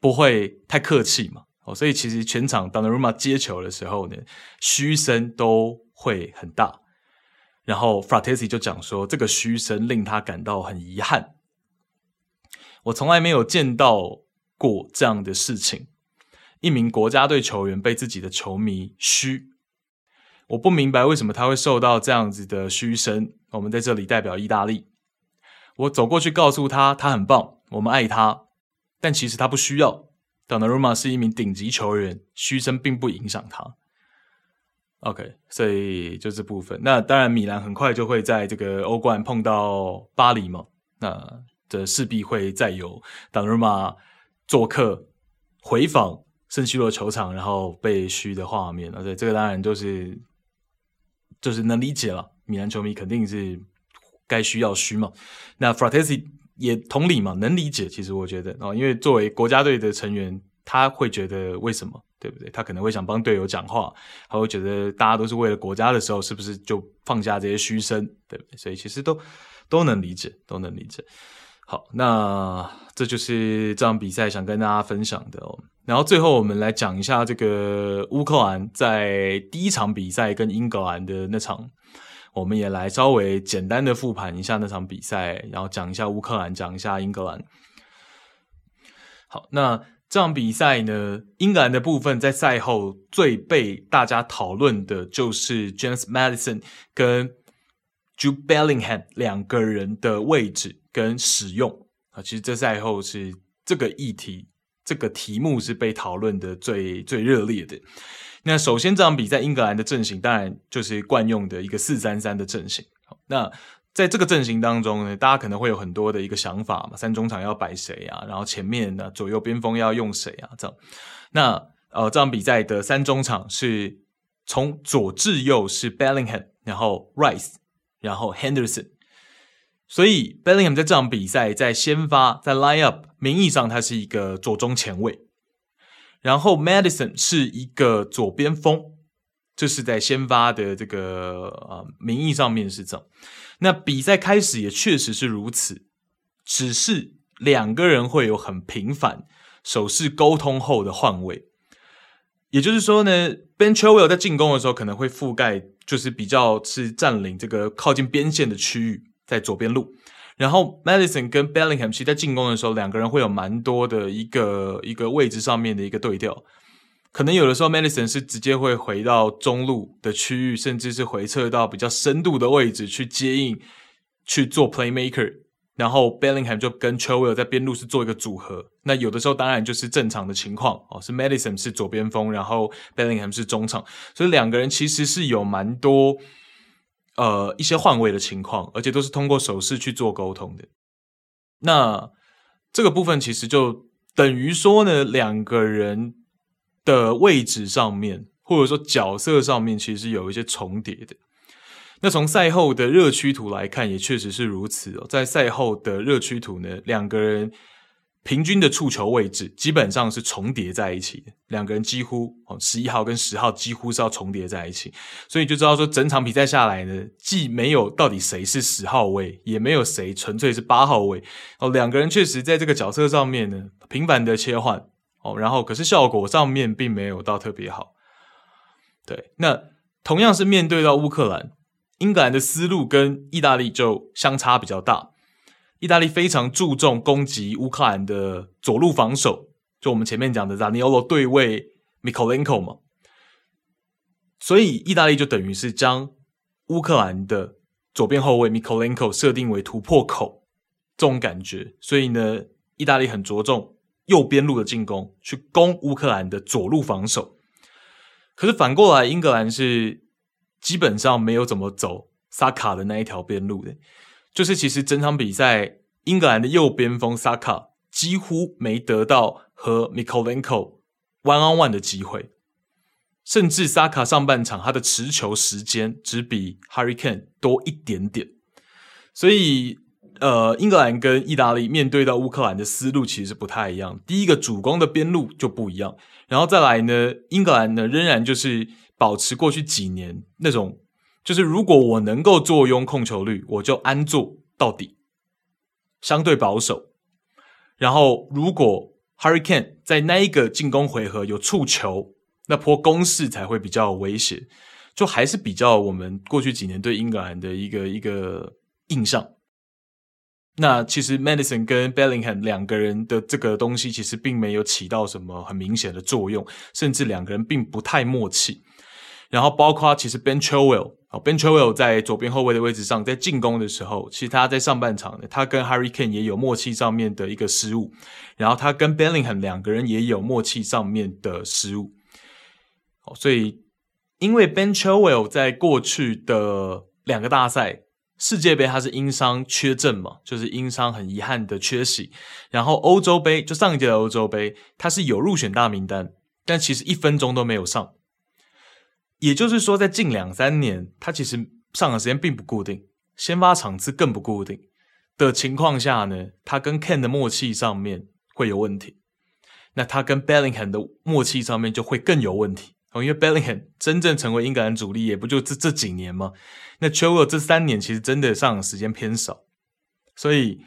不会太客气嘛，哦，所以其实全场 Donnarumma 接球的时候呢，嘘声都会很大。然后 Frattesi 就讲说，这个嘘声令他感到很遗憾。我从来没有见到过这样的事情，一名国家队球员被自己的球迷嘘，我不明白为什么他会受到这样子的嘘声。我们在这里代表意大利，我走过去告诉他，他很棒，我们爱他，但其实他不需要。Donnarumma 是一名顶级球员，嘘声并不影响他。OK，所以就这部分。那当然，米兰很快就会在这个欧冠碰到巴黎嘛。那这势必会再有达鲁马做客回访圣西罗球场，然后被嘘的画面。而且这个当然就是就是能理解了，米兰球迷肯定是该需要嘘嘛。那 Fratesi 也同理嘛，能理解。其实我觉得哦，因为作为国家队的成员，他会觉得为什么，对不对？他可能会想帮队友讲话，他会觉得大家都是为了国家的时候，是不是就放下这些嘘声，对不对？所以其实都都能理解，都能理解。好，那这就是这场比赛想跟大家分享的哦。然后最后我们来讲一下这个乌克兰在第一场比赛跟英格兰的那场，我们也来稍微简单的复盘一下那场比赛，然后讲一下乌克兰，讲一下英格兰。好，那这场比赛呢，英格兰的部分在赛后最被大家讨论的就是 James Madison 跟 Jude Bellingham 两个人的位置。跟使用啊，其实这赛后是这个议题，这个题目是被讨论的最最热烈的。那首先这场比赛，英格兰的阵型当然就是惯用的一个四三三的阵型。那在这个阵型当中呢，大家可能会有很多的一个想法嘛，三中场要摆谁啊？然后前面呢，左右边锋要用谁啊？这样，那呃，这场比赛的三中场是从左至右是 Bellingham，然后 Rice，然后 Henderson。所以 Bellingham 在这场比赛在先发，在 line up 名义上他是一个左中前卫，然后 Madison 是一个左边锋，这是在先发的这个呃名义上面是这样。那比赛开始也确实是如此，只是两个人会有很频繁手势沟通后的换位，也就是说呢，Ben Chilwell 在进攻的时候可能会覆盖，就是比较是占领这个靠近边线的区域。在左边路，然后 Madison 跟 Bellingham 其实在进攻的时候，两个人会有蛮多的一个一个位置上面的一个对调，可能有的时候 Madison 是直接会回到中路的区域，甚至是回撤到比较深度的位置去接应，去做 playmaker，然后 Bellingham 就跟 Chilwell 在边路是做一个组合。那有的时候当然就是正常的情况哦，是 Madison 是左边锋，然后 Bellingham 是中场，所以两个人其实是有蛮多。呃，一些换位的情况，而且都是通过手势去做沟通的。那这个部分其实就等于说呢，两个人的位置上面，或者说角色上面，其实有一些重叠的。那从赛后的热区图来看，也确实是如此哦。在赛后的热区图呢，两个人。平均的触球位置基本上是重叠在一起的，两个人几乎哦，十一号跟十号几乎是要重叠在一起，所以就知道说整场比赛下来呢，既没有到底谁是十号位，也没有谁纯粹是八号位哦，两个人确实在这个角色上面呢频繁的切换哦，然后可是效果上面并没有到特别好。对，那同样是面对到乌克兰，英格兰的思路跟意大利就相差比较大。意大利非常注重攻击乌克兰的左路防守，就我们前面讲的 Zaniolo 对位 Mykolenko 嘛，所以意大利就等于是将乌克兰的左边后卫 Mykolenko 设定为突破口，这种感觉。所以呢，意大利很着重右边路的进攻，去攻乌克兰的左路防守。可是反过来，英格兰是基本上没有怎么走萨卡的那一条边路的。就是其实整场比赛，英格兰的右边锋萨卡几乎没得到和 Mikolenko one on one 的机会，甚至萨卡上半场他的持球时间只比 Harry Kane 多一点点。所以，呃，英格兰跟意大利面对到乌克兰的思路其实不太一样。第一个主攻的边路就不一样，然后再来呢，英格兰呢仍然就是保持过去几年那种。就是如果我能够坐拥控球率，我就安坐到底，相对保守。然后，如果 Hurricane 在那一个进攻回合有触球，那波攻势才会比较有威胁。就还是比较我们过去几年对英格兰的一个一个印象。那其实 Madison 跟 Bellingham 两个人的这个东西，其实并没有起到什么很明显的作用，甚至两个人并不太默契。然后包括其实 Ben Chilwell，Ben Chilwell 在左边后卫的位置上，在进攻的时候，其实他在上半场呢，他跟 Harry Kane 也有默契上面的一个失误，然后他跟 Bellingham 两个人也有默契上面的失误。哦，所以因为 Ben Chilwell 在过去的两个大赛世界杯他是因伤缺阵嘛，就是因伤很遗憾的缺席，然后欧洲杯就上一届的欧洲杯他是有入选大名单，但其实一分钟都没有上。也就是说，在近两三年，他其实上场时间并不固定，先发场次更不固定的情况下呢，他跟 Kane 的默契上面会有问题。那他跟 Bellingham 的默契上面就会更有问题哦，因为 Bellingham 真正成为英格兰主力也不就这这几年吗？那 Chilwell 这三年其实真的上场时间偏少，所以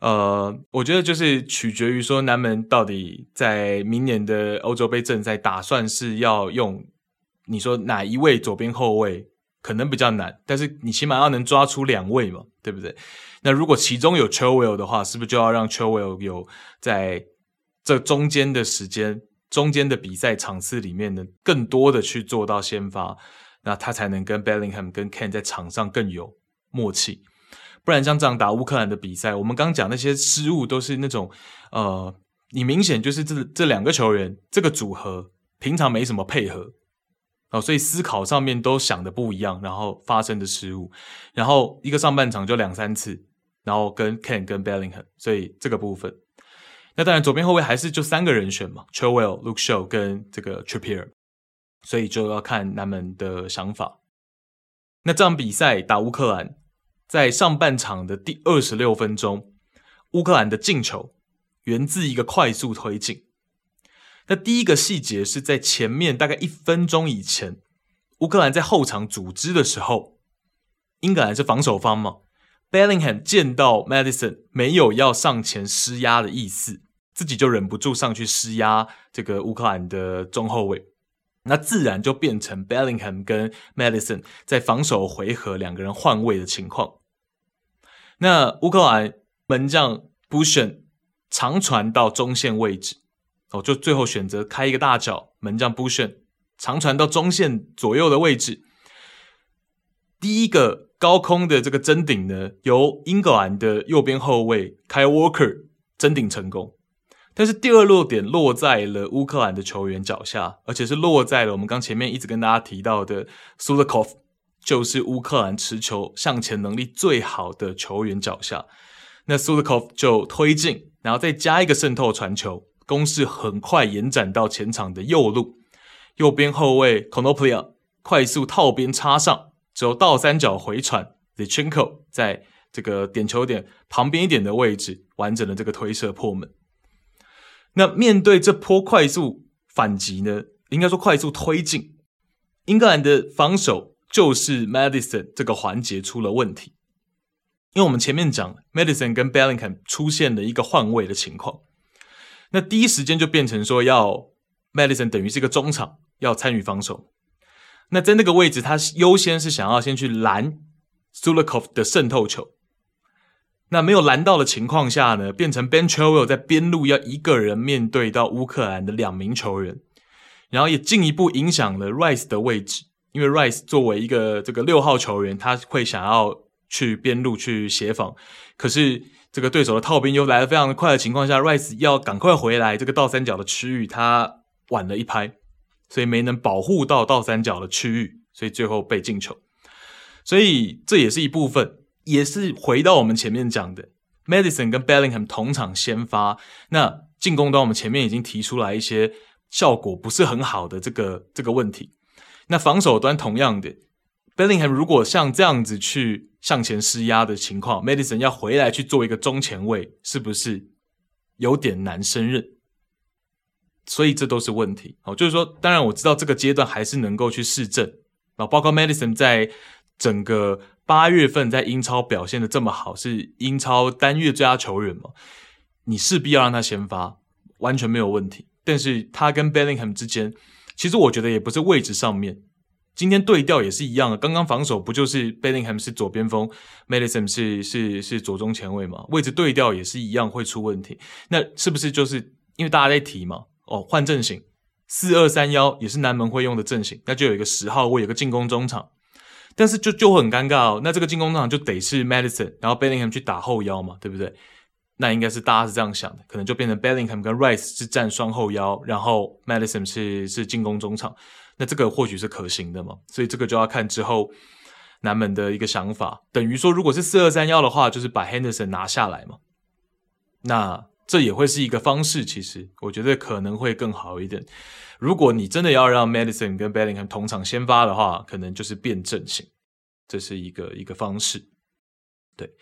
呃，我觉得就是取决于说南门到底在明年的欧洲杯正赛打算是要用。你说哪一位左边后卫可能比较难，但是你起码要能抓出两位嘛，对不对？那如果其中有 Chilwell 的话，是不是就要让 Chilwell 有在这中间的时间、中间的比赛场次里面呢，更多的去做到先发，那他才能跟 Bellingham 跟 Ken 在场上更有默契。不然像这样打乌克兰的比赛，我们刚讲那些失误都是那种呃，你明显就是这这两个球员这个组合平常没什么配合。哦，所以思考上面都想的不一样，然后发生的失误，然后一个上半场就两三次，然后跟 Ken 跟 Bellingham，所以这个部分，那当然左边后卫还是就三个人选嘛，Chilwell、Luke Shaw 跟这个 Trippier，所以就要看他们的想法。那这场比赛打乌克兰，在上半场的第二十六分钟，乌克兰的进球源自一个快速推进。那第一个细节是在前面大概一分钟以前，乌克兰在后场组织的时候，英格兰是防守方嘛，Bellingham 见到 Madison 没有要上前施压的意思，自己就忍不住上去施压这个乌克兰的中后卫，那自然就变成 Bellingham 跟 Madison 在防守回合两个人换位的情况。那乌克兰门将 Bushyn 长传到中线位置。哦，就最后选择开一个大脚，门将扑射长传到中线左右的位置。第一个高空的这个争顶呢，由英格兰的右边后卫 Kyle Walker 争顶成功。但是第二落点落在了乌克兰的球员脚下，而且是落在了我们刚前面一直跟大家提到的 Sulakov，就是乌克兰持球向前能力最好的球员脚下。那 Sulakov 就推进，然后再加一个渗透传球。攻势很快延展到前场的右路，右边后卫 Conoplia 快速套边插上，之后倒三角回传，Zinchenko 在这个点球点旁边一点的位置完整的这个推射破门。那面对这波快速反击呢，应该说快速推进，英格兰的防守就是 Madison 这个环节出了问题，因为我们前面讲 Madison 跟 Bellingham 出现了一个换位的情况。那第一时间就变成说要 Madison 等于是个中场要参与防守，那在那个位置他优先是想要先去拦 Sulakov 的渗透球，那没有拦到的情况下呢，变成 Ben Chilwell 在边路要一个人面对到乌克兰的两名球员，然后也进一步影响了 Rice 的位置，因为 Rice 作为一个这个六号球员，他会想要去边路去协防，可是。这个对手的套边又来得非常的快的情况下，Rice 要赶快回来这个倒三角的区域，他晚了一拍，所以没能保护到倒三角的区域，所以最后被进球。所以这也是一部分，也是回到我们前面讲的，Maddison 跟 Bellingham 同场先发，那进攻端我们前面已经提出来一些效果不是很好的这个这个问题，那防守端同样的。Bellingham 如果像这样子去向前施压的情况，Maddison 要回来去做一个中前卫，是不是有点难胜任？所以这都是问题。好，就是说，当然我知道这个阶段还是能够去试正啊，包括 Madison 在整个八月份在英超表现的这么好，是英超单月最佳球员嘛，你势必要让他先发，完全没有问题。但是他跟 Bellingham 之间，其实我觉得也不是位置上面。今天对调也是一样的，刚刚防守不就是 Bellingham 是左边锋，Madison 是是是左中前卫嘛？位置对调也是一样会出问题。那是不是就是因为大家在提嘛？哦，换阵型，四二三幺也是南门会用的阵型，那就有一个十号位，有个进攻中场，但是就就很尴尬哦。那这个进攻中场就得是 Madison，然后 Bellingham 去打后腰嘛，对不对？那应该是大家是这样想的，可能就变成 Bellingham 跟 Rice 是站双后腰，然后 Maddison 是是进攻中场。那这个或许是可行的嘛，所以这个就要看之后南门的一个想法。等于说，如果是四二三幺的话，就是把 Henderson 拿下来嘛。那这也会是一个方式，其实我觉得可能会更好一点。如果你真的要让 Madison 跟 Bellingham 同场先发的话，可能就是变阵型，这是一个一个方式。对，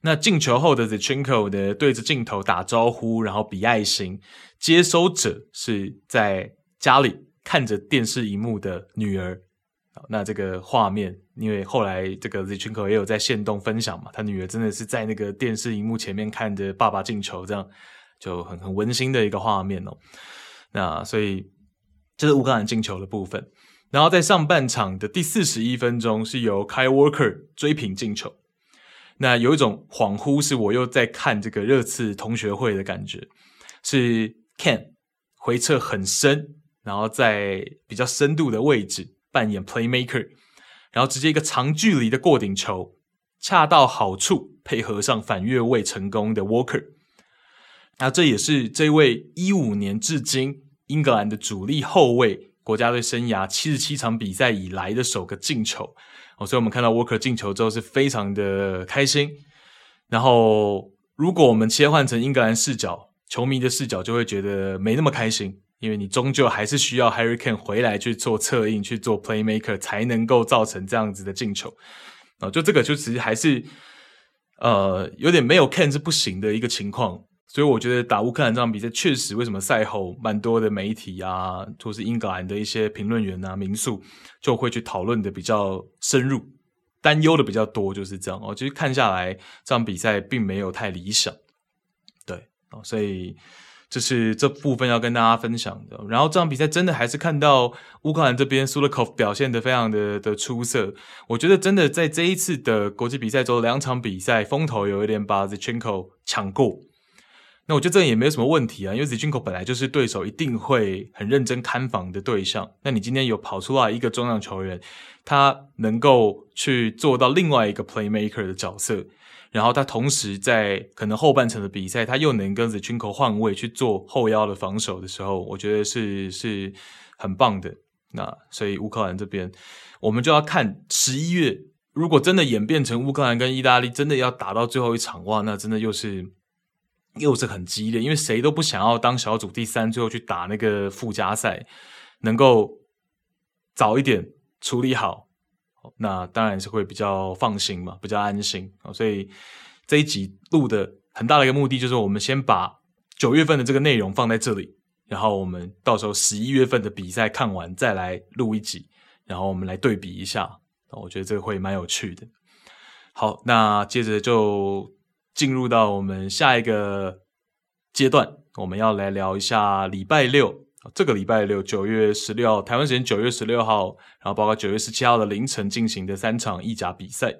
那进球后的 Zinchenko 的对着镜头打招呼，然后比爱心，接收者是在家里。看着电视荧幕的女儿，那这个画面，因为后来这个 Zichenko 也有在线动分享嘛，他女儿真的是在那个电视荧幕前面看着爸爸进球，这样就很很温馨的一个画面哦。那所以这是乌克兰进球的部分，然后在上半场的第四十一分钟是由 Kyle Walker 追平进球，那有一种恍惚，是我又在看这个热刺同学会的感觉，是 Kane 回撤很深。然后在比较深度的位置扮演 playmaker，然后直接一个长距离的过顶球，恰到好处配合上反越位成功的 Walker，那这也是这位一五年至今英格兰的主力后卫国家队生涯七十七场比赛以来的首个进球哦，所以我们看到 Walker 进球之后是非常的开心。然后，如果我们切换成英格兰视角，球迷的视角就会觉得没那么开心，因为你终究还是需要 Harry Kane 回来去做策应、去做 playmaker 才能够造成这样子的进球啊。就这个就其实还是呃有点没有 Kane 是不行的一个情况。所以我觉得打乌克兰这场比赛确实，为什么赛后蛮多的媒体啊，或是英格兰的一些评论员啊、名宿就会去讨论的比较深入，担忧的比较多，就是这样哦。其实看下来，这场比赛并没有太理想，对哦，所以这是这部分要跟大家分享的。然后这场比赛真的还是看到乌克兰这边苏勒科夫表现得非常的的出色，我觉得真的在这一次的国际比赛中，两场比赛风头有一点把 Zichenko 抢过。那我觉得这也没有什么问题啊，因为 Zichenko 本来就是对手一定会很认真看防的对象。那你今天有跑出来一个中场球员，他能够去做到另外一个 playmaker 的角色，然后他同时在可能后半程的比赛，他又能跟 Zinchenko 换位去做后腰的防守的时候，我觉得是是很棒的。那所以乌克兰这边，我们就要看十一月，如果真的演变成乌克兰跟意大利真的要打到最后一场哇，那真的又是。又是很激烈，因为谁都不想要当小组第三，最后去打那个附加赛，能够早一点处理好，那当然是会比较放心嘛，比较安心。所以这一集录的很大的一个目的，就是我们先把九月份的这个内容放在这里，然后我们到时候十一月份的比赛看完再来录一集，然后我们来对比一下。我觉得这个会蛮有趣的。好，那接着就。进入到我们下一个阶段，我们要来聊一下礼拜六，这个礼拜六九月十六号，台湾时间九月十六号，然后包括九月十七号的凌晨进行的三场意甲比赛。